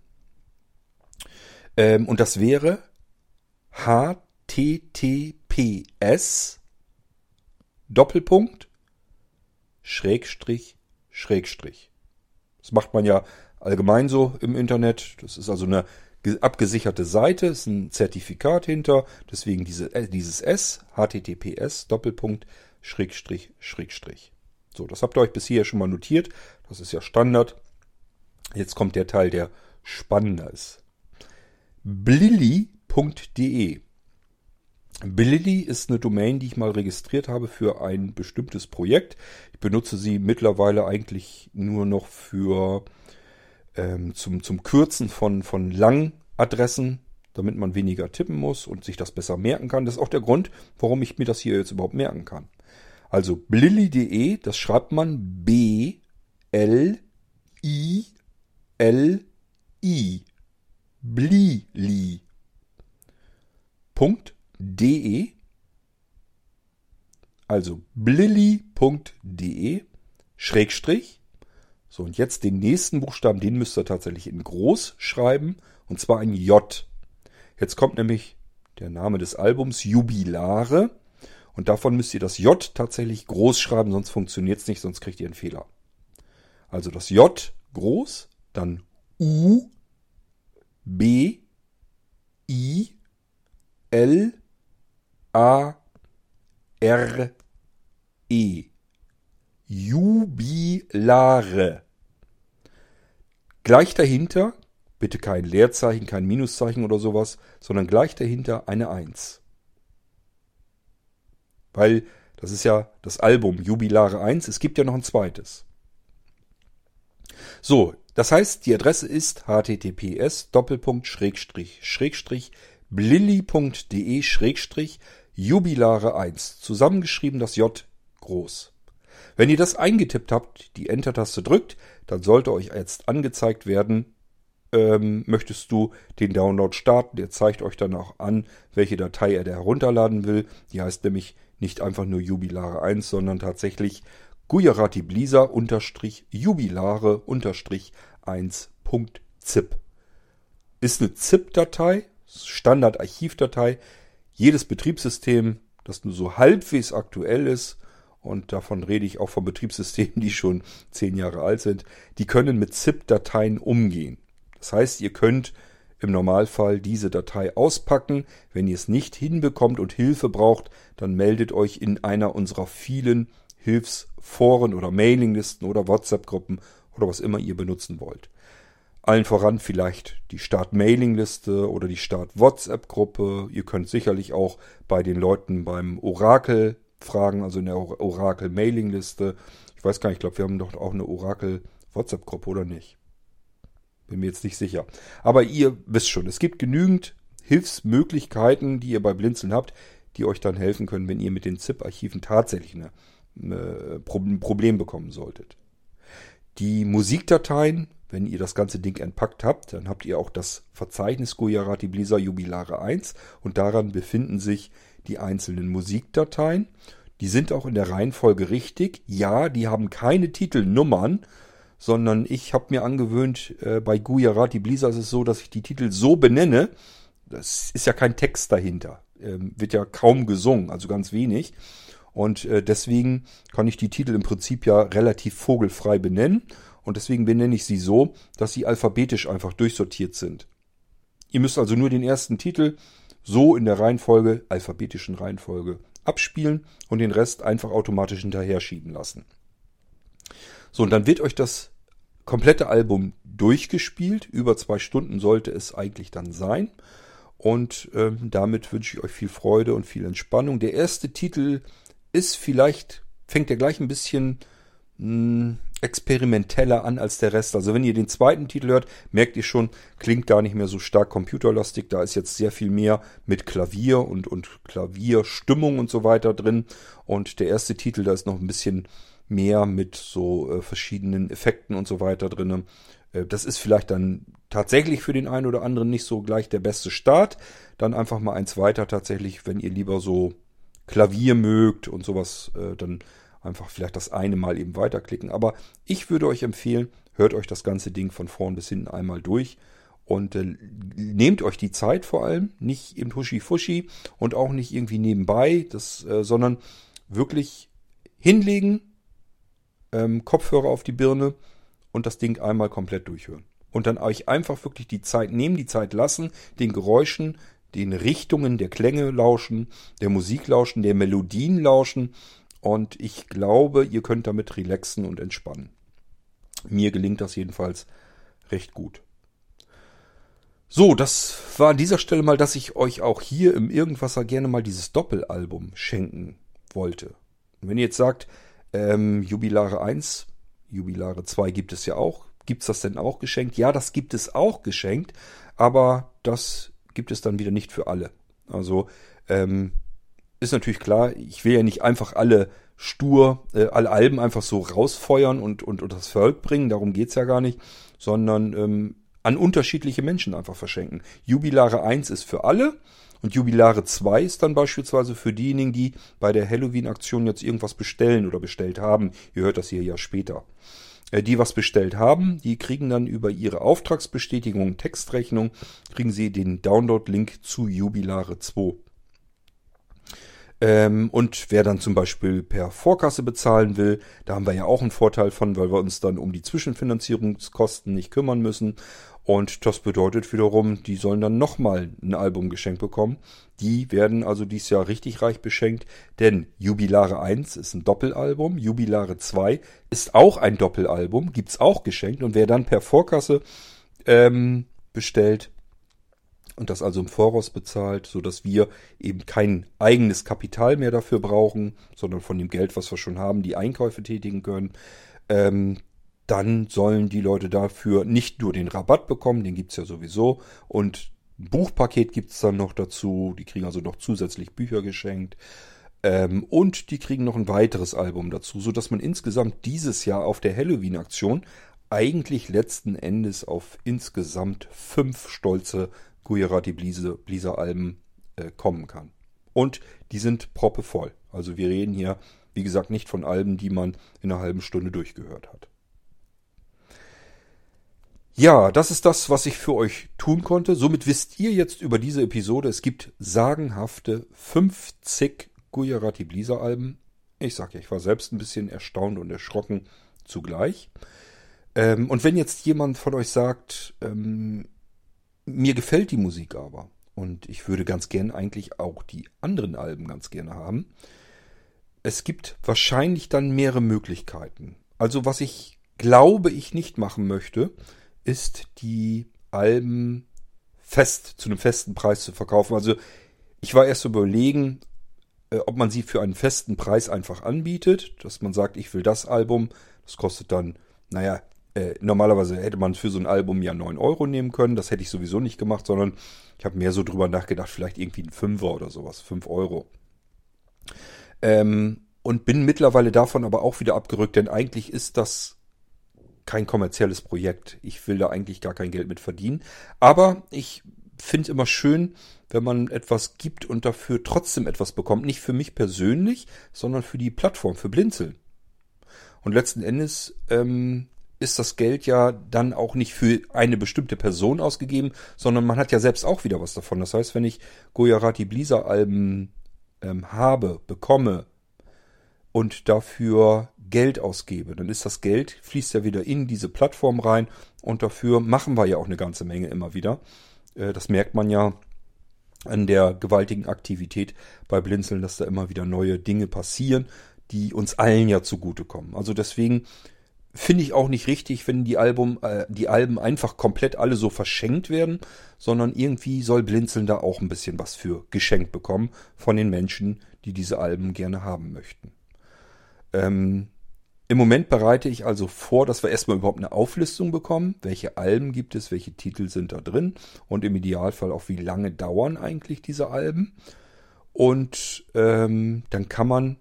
A: Ähm, und das wäre HTTP PS Doppelpunkt Schrägstrich Schrägstrich. Das macht man ja allgemein so im Internet. Das ist also eine abgesicherte Seite, ist ein Zertifikat hinter, deswegen diese, äh, dieses S, HTTPS, Doppelpunkt, Schrägstrich, Schrägstrich. So, das habt ihr euch bis hier schon mal notiert. Das ist ja Standard. Jetzt kommt der Teil, der spannender ist. Blilli.de Billy ist eine Domain, die ich mal registriert habe für ein bestimmtes Projekt. Ich benutze sie mittlerweile eigentlich nur noch für ähm, zum, zum Kürzen von, von Langadressen, damit man weniger tippen muss und sich das besser merken kann. Das ist auch der Grund, warum ich mir das hier jetzt überhaupt merken kann. Also blilli.de, das schreibt man B L I L I. Blili. Punkt de, also blilli.de, Schrägstrich. So, und jetzt den nächsten Buchstaben, den müsst ihr tatsächlich in groß schreiben, und zwar ein J. Jetzt kommt nämlich der Name des Albums, Jubilare. Und davon müsst ihr das J tatsächlich groß schreiben, sonst funktioniert es nicht, sonst kriegt ihr einen Fehler. Also das J groß, dann U, B, I, L, A R E. Jubilare. Gleich dahinter, bitte kein Leerzeichen, kein Minuszeichen oder sowas, sondern gleich dahinter eine Eins. Weil das ist ja das Album Jubilare 1, es gibt ja noch ein zweites. So, das heißt, die Adresse ist https blilli.de Jubilare 1. Zusammengeschrieben das J groß. Wenn ihr das eingetippt habt, die Enter-Taste drückt, dann sollte euch jetzt angezeigt werden, ähm, möchtest du den Download starten. Der zeigt euch dann auch an, welche Datei er da herunterladen will. Die heißt nämlich nicht einfach nur Jubilare 1, sondern tatsächlich Gujarati Blisa unterstrich Jubilare unterstrich 1.zip. Ist eine ZIP-Datei, Standard-Archivdatei. Jedes Betriebssystem, das nur so halbwegs aktuell ist, und davon rede ich auch von Betriebssystemen, die schon zehn Jahre alt sind, die können mit ZIP-Dateien umgehen. Das heißt, ihr könnt im Normalfall diese Datei auspacken. Wenn ihr es nicht hinbekommt und Hilfe braucht, dann meldet euch in einer unserer vielen Hilfsforen oder Mailinglisten oder WhatsApp-Gruppen oder was immer ihr benutzen wollt. Allen voran vielleicht die Start-Mailing-Liste oder die Start-WhatsApp-Gruppe. Ihr könnt sicherlich auch bei den Leuten beim Orakel fragen, also in der Orakel-Mailing-Liste. Ich weiß gar nicht, ich glaube, wir haben doch auch eine Orakel-WhatsApp-Gruppe oder nicht. Bin mir jetzt nicht sicher. Aber ihr wisst schon, es gibt genügend Hilfsmöglichkeiten, die ihr bei Blinzeln habt, die euch dann helfen können, wenn ihr mit den ZIP-Archiven tatsächlich eine, ein Problem bekommen solltet. Die Musikdateien, wenn ihr das ganze Ding entpackt habt, dann habt ihr auch das Verzeichnis Gujarati Blisa Jubilare 1 und daran befinden sich die einzelnen Musikdateien. Die sind auch in der Reihenfolge richtig. Ja, die haben keine Titelnummern, sondern ich habe mir angewöhnt, äh, bei Gujarati Blisa ist es so, dass ich die Titel so benenne, das ist ja kein Text dahinter, ähm, wird ja kaum gesungen, also ganz wenig. Und äh, deswegen kann ich die Titel im Prinzip ja relativ vogelfrei benennen. Und deswegen benenne ich sie so, dass sie alphabetisch einfach durchsortiert sind. Ihr müsst also nur den ersten Titel so in der Reihenfolge, alphabetischen Reihenfolge, abspielen und den Rest einfach automatisch hinterher schieben lassen. So, und dann wird euch das komplette Album durchgespielt. Über zwei Stunden sollte es eigentlich dann sein. Und ähm, damit wünsche ich euch viel Freude und viel Entspannung. Der erste Titel ist vielleicht, fängt ja gleich ein bisschen hm, experimenteller an als der Rest. Also wenn ihr den zweiten Titel hört, merkt ihr schon, klingt gar nicht mehr so stark computerlastig. Da ist jetzt sehr viel mehr mit Klavier und, und Klavierstimmung und so weiter drin. Und der erste Titel, da ist noch ein bisschen mehr mit so äh, verschiedenen Effekten und so weiter drin. Äh, das ist vielleicht dann tatsächlich für den einen oder anderen nicht so gleich der beste Start. Dann einfach mal eins weiter tatsächlich, wenn ihr lieber so Klavier mögt und sowas, äh, dann einfach vielleicht das eine Mal eben weiterklicken. Aber ich würde euch empfehlen, hört euch das ganze Ding von vorn bis hinten einmal durch und äh, nehmt euch die Zeit vor allem, nicht im Huschi-Fuschi und auch nicht irgendwie nebenbei, das, äh, sondern wirklich hinlegen, ähm, Kopfhörer auf die Birne und das Ding einmal komplett durchhören. Und dann euch einfach wirklich die Zeit nehmen, die Zeit lassen, den Geräuschen, den Richtungen der Klänge lauschen, der Musik lauschen, der Melodien lauschen. Und ich glaube, ihr könnt damit relaxen und entspannen. Mir gelingt das jedenfalls recht gut. So, das war an dieser Stelle mal, dass ich euch auch hier im Irgendwasser gerne mal dieses Doppelalbum schenken wollte. Und wenn ihr jetzt sagt, ähm, Jubilare 1, Jubilare 2 gibt es ja auch. Gibt es das denn auch geschenkt? Ja, das gibt es auch geschenkt, aber das gibt es dann wieder nicht für alle. Also ähm, ist natürlich klar, ich will ja nicht einfach alle stur, äh, alle Alben einfach so rausfeuern und, und, und das Volk bringen, darum geht's ja gar nicht, sondern ähm, an unterschiedliche Menschen einfach verschenken. Jubilare 1 ist für alle und Jubilare 2 ist dann beispielsweise für diejenigen, die bei der Halloween-Aktion jetzt irgendwas bestellen oder bestellt haben. Ihr hört das hier ja später. Äh, die was bestellt haben, die kriegen dann über ihre Auftragsbestätigung, Textrechnung, kriegen sie den Download-Link zu Jubilare 2. Ähm, und wer dann zum Beispiel per Vorkasse bezahlen will, da haben wir ja auch einen Vorteil von, weil wir uns dann um die Zwischenfinanzierungskosten nicht kümmern müssen. Und das bedeutet wiederum, die sollen dann nochmal ein Album geschenkt bekommen. Die werden also dieses Jahr richtig reich beschenkt, denn Jubilare 1 ist ein Doppelalbum, Jubilare 2 ist auch ein Doppelalbum, gibt's auch geschenkt. Und wer dann per Vorkasse ähm, bestellt und das also im Voraus bezahlt, so dass wir eben kein eigenes Kapital mehr dafür brauchen, sondern von dem Geld, was wir schon haben, die Einkäufe tätigen können, ähm, dann sollen die Leute dafür nicht nur den Rabatt bekommen, den gibt's ja sowieso, und ein Buchpaket gibt's dann noch dazu, die kriegen also noch zusätzlich Bücher geschenkt. Ähm, und die kriegen noch ein weiteres Album dazu, sodass man insgesamt dieses Jahr auf der Halloween-Aktion eigentlich letzten Endes auf insgesamt fünf stolze Gujarati Blizzard-Alben äh, kommen kann. Und die sind proppevoll. Also wir reden hier, wie gesagt, nicht von Alben, die man in einer halben Stunde durchgehört hat. Ja, das ist das, was ich für euch tun konnte. Somit wisst ihr jetzt über diese Episode, es gibt sagenhafte 50 Gujarati Blisa Alben. Ich sag ja, ich war selbst ein bisschen erstaunt und erschrocken zugleich. Ähm, und wenn jetzt jemand von euch sagt, ähm, mir gefällt die Musik aber und ich würde ganz gern eigentlich auch die anderen Alben ganz gerne haben, es gibt wahrscheinlich dann mehrere Möglichkeiten. Also was ich glaube, ich nicht machen möchte, ist die Alben fest zu einem festen Preis zu verkaufen. Also ich war erst überlegen, äh, ob man sie für einen festen Preis einfach anbietet, dass man sagt, ich will das Album, das kostet dann, naja, äh, normalerweise hätte man für so ein Album ja 9 Euro nehmen können, das hätte ich sowieso nicht gemacht, sondern ich habe mehr so drüber nachgedacht, vielleicht irgendwie ein Fünfer oder sowas, 5 Euro. Ähm, und bin mittlerweile davon aber auch wieder abgerückt, denn eigentlich ist das kein kommerzielles Projekt. Ich will da eigentlich gar kein Geld mit verdienen. Aber ich finde immer schön, wenn man etwas gibt und dafür trotzdem etwas bekommt. Nicht für mich persönlich, sondern für die Plattform, für Blinzeln. Und letzten Endes ähm, ist das Geld ja dann auch nicht für eine bestimmte Person ausgegeben, sondern man hat ja selbst auch wieder was davon. Das heißt, wenn ich Goyarati Blisa Alben ähm, habe, bekomme und dafür Geld ausgebe, dann ist das Geld, fließt ja wieder in diese Plattform rein und dafür machen wir ja auch eine ganze Menge immer wieder. Äh, das merkt man ja an der gewaltigen Aktivität bei Blinzeln, dass da immer wieder neue Dinge passieren, die uns allen ja zugutekommen. Also deswegen finde ich auch nicht richtig, wenn die Album, äh, die Alben einfach komplett alle so verschenkt werden, sondern irgendwie soll Blinzeln da auch ein bisschen was für geschenkt bekommen von den Menschen, die diese Alben gerne haben möchten. Ähm, im Moment bereite ich also vor, dass wir erstmal überhaupt eine Auflistung bekommen. Welche Alben gibt es, welche Titel sind da drin und im Idealfall auch, wie lange dauern eigentlich diese Alben. Und ähm, dann kann man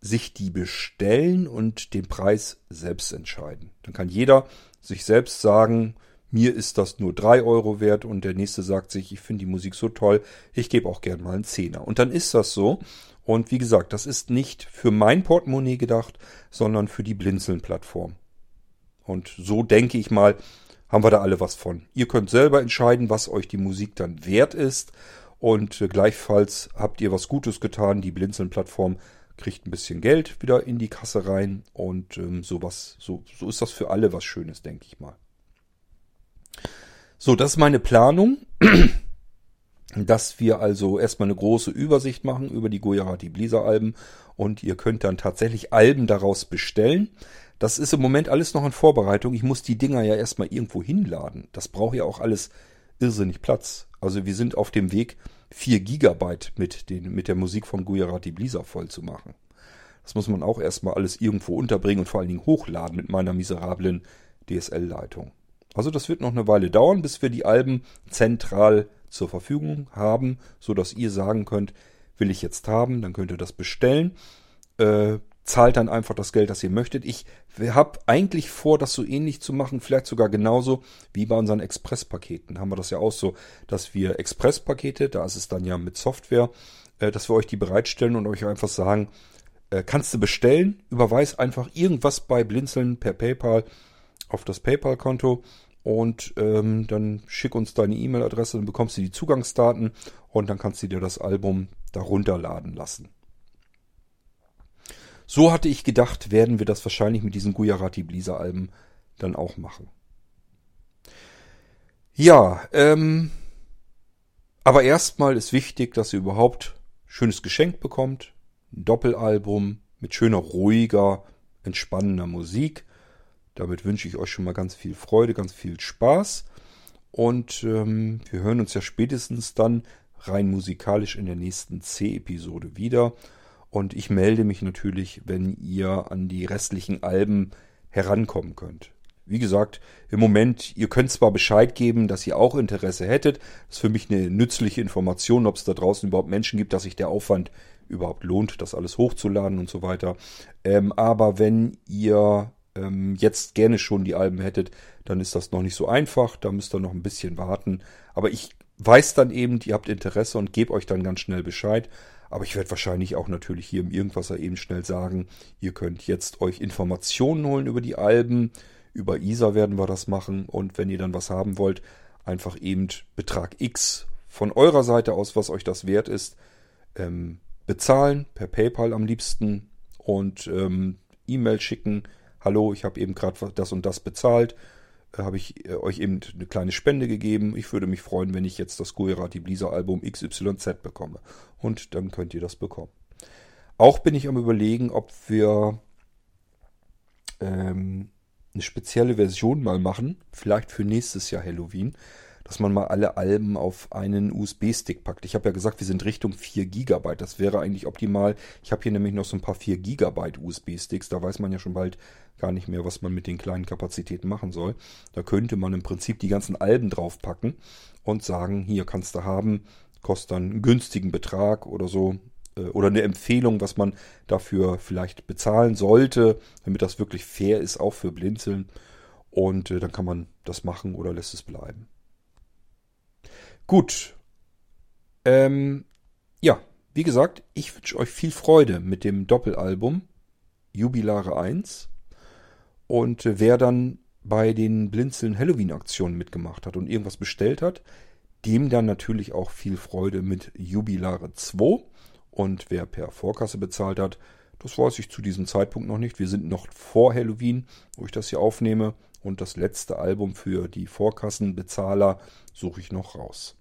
A: sich die bestellen und den Preis selbst entscheiden. Dann kann jeder sich selbst sagen, mir ist das nur drei Euro wert und der nächste sagt sich, ich finde die Musik so toll, ich gebe auch gern mal einen Zehner. Und dann ist das so und wie gesagt, das ist nicht für mein Portemonnaie gedacht, sondern für die Blinzeln-Plattform. Und so denke ich mal, haben wir da alle was von. Ihr könnt selber entscheiden, was euch die Musik dann wert ist. Und äh, gleichfalls habt ihr was Gutes getan. Die Blinzeln-Plattform kriegt ein bisschen Geld wieder in die Kasse rein. Und ähm, sowas, so, so ist das für alle was Schönes, denke ich mal. So, das ist meine Planung dass wir also erstmal eine große Übersicht machen über die Gujarati Blisa Alben und ihr könnt dann tatsächlich Alben daraus bestellen. Das ist im Moment alles noch in Vorbereitung. Ich muss die Dinger ja erstmal irgendwo hinladen. Das braucht ja auch alles irrsinnig Platz. Also wir sind auf dem Weg, 4 Gigabyte mit, den, mit der Musik von Gujarati Blisa voll zu machen. Das muss man auch erstmal alles irgendwo unterbringen und vor allen Dingen hochladen mit meiner miserablen DSL-Leitung. Also das wird noch eine Weile dauern, bis wir die Alben zentral zur Verfügung haben, so dass ihr sagen könnt, will ich jetzt haben, dann könnt ihr das bestellen. Äh, zahlt dann einfach das Geld, das ihr möchtet. Ich habe eigentlich vor, das so ähnlich zu machen, vielleicht sogar genauso wie bei unseren Express-Paketen. Haben wir das ja auch so, dass wir Express-Pakete, da ist es dann ja mit Software, äh, dass wir euch die bereitstellen und euch einfach sagen, äh, kannst du bestellen, überweis einfach irgendwas bei Blinzeln per PayPal auf das PayPal-Konto und ähm, dann schick uns deine E-Mail-Adresse, dann bekommst du die Zugangsdaten und dann kannst du dir das Album darunter laden lassen. So hatte ich gedacht, werden wir das wahrscheinlich mit diesen Gujarati Blisa Alben dann auch machen. Ja, ähm, aber erstmal ist wichtig, dass ihr überhaupt schönes Geschenk bekommt. Ein Doppelalbum mit schöner, ruhiger, entspannender Musik. Damit wünsche ich euch schon mal ganz viel Freude, ganz viel Spaß. Und ähm, wir hören uns ja spätestens dann rein musikalisch in der nächsten C-Episode wieder. Und ich melde mich natürlich, wenn ihr an die restlichen Alben herankommen könnt. Wie gesagt, im Moment, ihr könnt zwar Bescheid geben, dass ihr auch Interesse hättet. Das ist für mich eine nützliche Information, ob es da draußen überhaupt Menschen gibt, dass sich der Aufwand überhaupt lohnt, das alles hochzuladen und so weiter. Ähm, aber wenn ihr ähm, jetzt gerne schon die Alben hättet, dann ist das noch nicht so einfach. Da müsst ihr noch ein bisschen warten. Aber ich weiß dann eben, ihr habt Interesse und gebe euch dann ganz schnell Bescheid. Aber ich werde wahrscheinlich auch natürlich hier im Irgendwasser eben schnell sagen, ihr könnt jetzt euch Informationen holen über die Alben, Über ISA werden wir das machen. Und wenn ihr dann was haben wollt, einfach eben Betrag X von eurer Seite aus, was euch das wert ist, ähm, bezahlen, per PayPal am liebsten und ähm, E-Mail schicken. Hallo, ich habe eben gerade das und das bezahlt. Habe ich äh, euch eben eine kleine Spende gegeben. Ich würde mich freuen, wenn ich jetzt das Guerati Blisa Album XYZ bekomme. Und dann könnt ihr das bekommen. Auch bin ich am überlegen, ob wir ähm, eine spezielle Version mal machen. Vielleicht für nächstes Jahr Halloween dass man mal alle Alben auf einen USB-Stick packt. Ich habe ja gesagt, wir sind Richtung 4 GB. Das wäre eigentlich optimal. Ich habe hier nämlich noch so ein paar 4 GB USB-Sticks. Da weiß man ja schon bald gar nicht mehr, was man mit den kleinen Kapazitäten machen soll. Da könnte man im Prinzip die ganzen Alben draufpacken und sagen, hier kannst du haben, kostet dann einen günstigen Betrag oder so äh, oder eine Empfehlung, was man dafür vielleicht bezahlen sollte, damit das wirklich fair ist, auch für Blinzeln. Und äh, dann kann man das machen oder lässt es bleiben. Gut. Ähm, ja, wie gesagt, ich wünsche euch viel Freude mit dem Doppelalbum Jubilare 1. Und äh, wer dann bei den Blinzeln Halloween Aktionen mitgemacht hat und irgendwas bestellt hat, dem dann natürlich auch viel Freude mit Jubilare 2. Und wer per Vorkasse bezahlt hat, das weiß ich zu diesem Zeitpunkt noch nicht. Wir sind noch vor Halloween, wo ich das hier aufnehme. Und das letzte Album für die Vorkassenbezahler suche ich noch raus.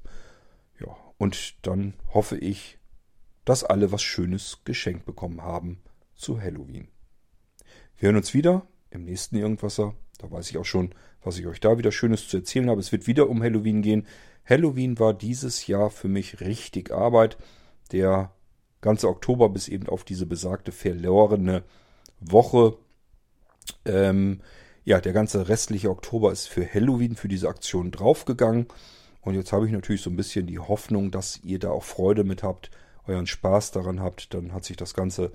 A: Ja, und dann hoffe ich, dass alle was Schönes geschenkt bekommen haben zu Halloween. Wir hören uns wieder im nächsten Irgendwasser. Da weiß ich auch schon, was ich euch da wieder Schönes zu erzählen habe. Es wird wieder um Halloween gehen. Halloween war dieses Jahr für mich richtig Arbeit. Der ganze Oktober bis eben auf diese besagte verlorene Woche. Ähm, ja, der ganze restliche Oktober ist für Halloween, für diese Aktion draufgegangen. Und jetzt habe ich natürlich so ein bisschen die Hoffnung, dass ihr da auch Freude mit habt, euren Spaß daran habt, dann hat sich das Ganze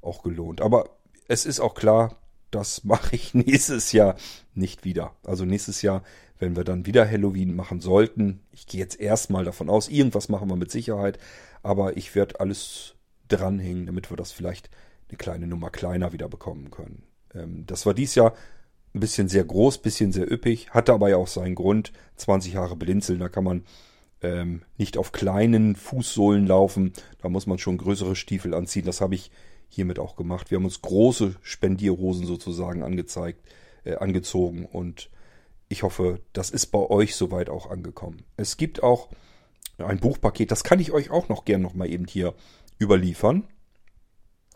A: auch gelohnt. Aber es ist auch klar, das mache ich nächstes Jahr nicht wieder. Also nächstes Jahr, wenn wir dann wieder Halloween machen sollten, ich gehe jetzt erstmal davon aus, irgendwas machen wir mit Sicherheit, aber ich werde alles dranhängen, damit wir das vielleicht eine kleine Nummer kleiner wieder bekommen können. Ähm, das war dies Jahr ein bisschen sehr groß, bisschen sehr üppig, hatte aber ja auch seinen Grund. 20 Jahre blinzeln, da kann man ähm, nicht auf kleinen Fußsohlen laufen, da muss man schon größere Stiefel anziehen. Das habe ich hiermit auch gemacht. Wir haben uns große Spendierhosen sozusagen angezeigt, äh, angezogen und ich hoffe, das ist bei euch soweit auch angekommen. Es gibt auch ein Buchpaket, das kann ich euch auch noch gern noch mal eben hier überliefern.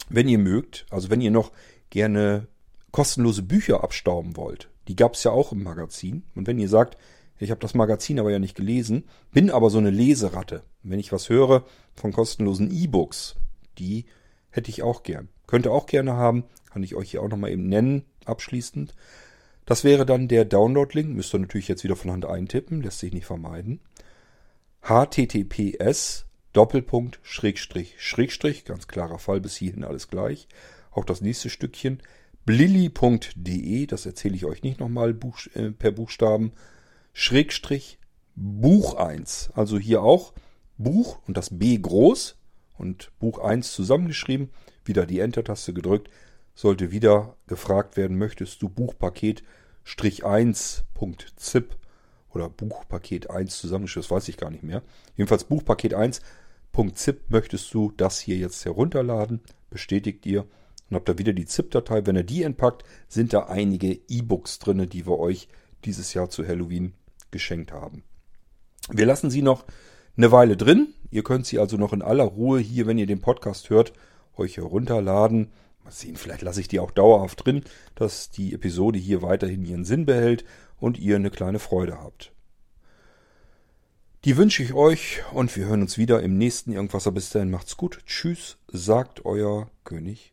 A: Wenn ihr mögt, also wenn ihr noch gerne kostenlose Bücher abstauben wollt, die gab es ja auch im Magazin. Und wenn ihr sagt, ich habe das Magazin aber ja nicht gelesen, bin aber so eine Leseratte. wenn ich was höre von kostenlosen E-Books, die hätte ich auch gern. Könnte auch gerne haben, kann ich euch hier auch nochmal eben nennen, abschließend. Das wäre dann der Download-Link, müsst ihr natürlich jetzt wieder von Hand eintippen, lässt sich nicht vermeiden. https Doppelpunkt Schrägstrich Schrägstrich, ganz klarer Fall, bis hierhin alles gleich. Auch das nächste Stückchen blilli.de, das erzähle ich euch nicht nochmal Buch, äh, per Buchstaben, Schrägstrich Buch 1. Also hier auch Buch und das B groß und Buch 1 zusammengeschrieben, wieder die Enter-Taste gedrückt, sollte wieder gefragt werden, möchtest du Buchpaket Strich 1.zip oder Buchpaket 1 zusammengeschrieben, das weiß ich gar nicht mehr. Jedenfalls Buchpaket 1.zip möchtest du das hier jetzt herunterladen, bestätigt ihr und habt da wieder die ZIP-Datei. Wenn ihr die entpackt, sind da einige E-Books drin, die wir euch dieses Jahr zu Halloween geschenkt haben. Wir lassen sie noch eine Weile drin. Ihr könnt sie also noch in aller Ruhe hier, wenn ihr den Podcast hört, euch herunterladen. Mal sehen, vielleicht lasse ich die auch dauerhaft drin, dass die Episode hier weiterhin ihren Sinn behält und ihr eine kleine Freude habt. Die wünsche ich euch und wir hören uns wieder im nächsten Irgendwasser. Bis dahin macht's gut. Tschüss, sagt euer König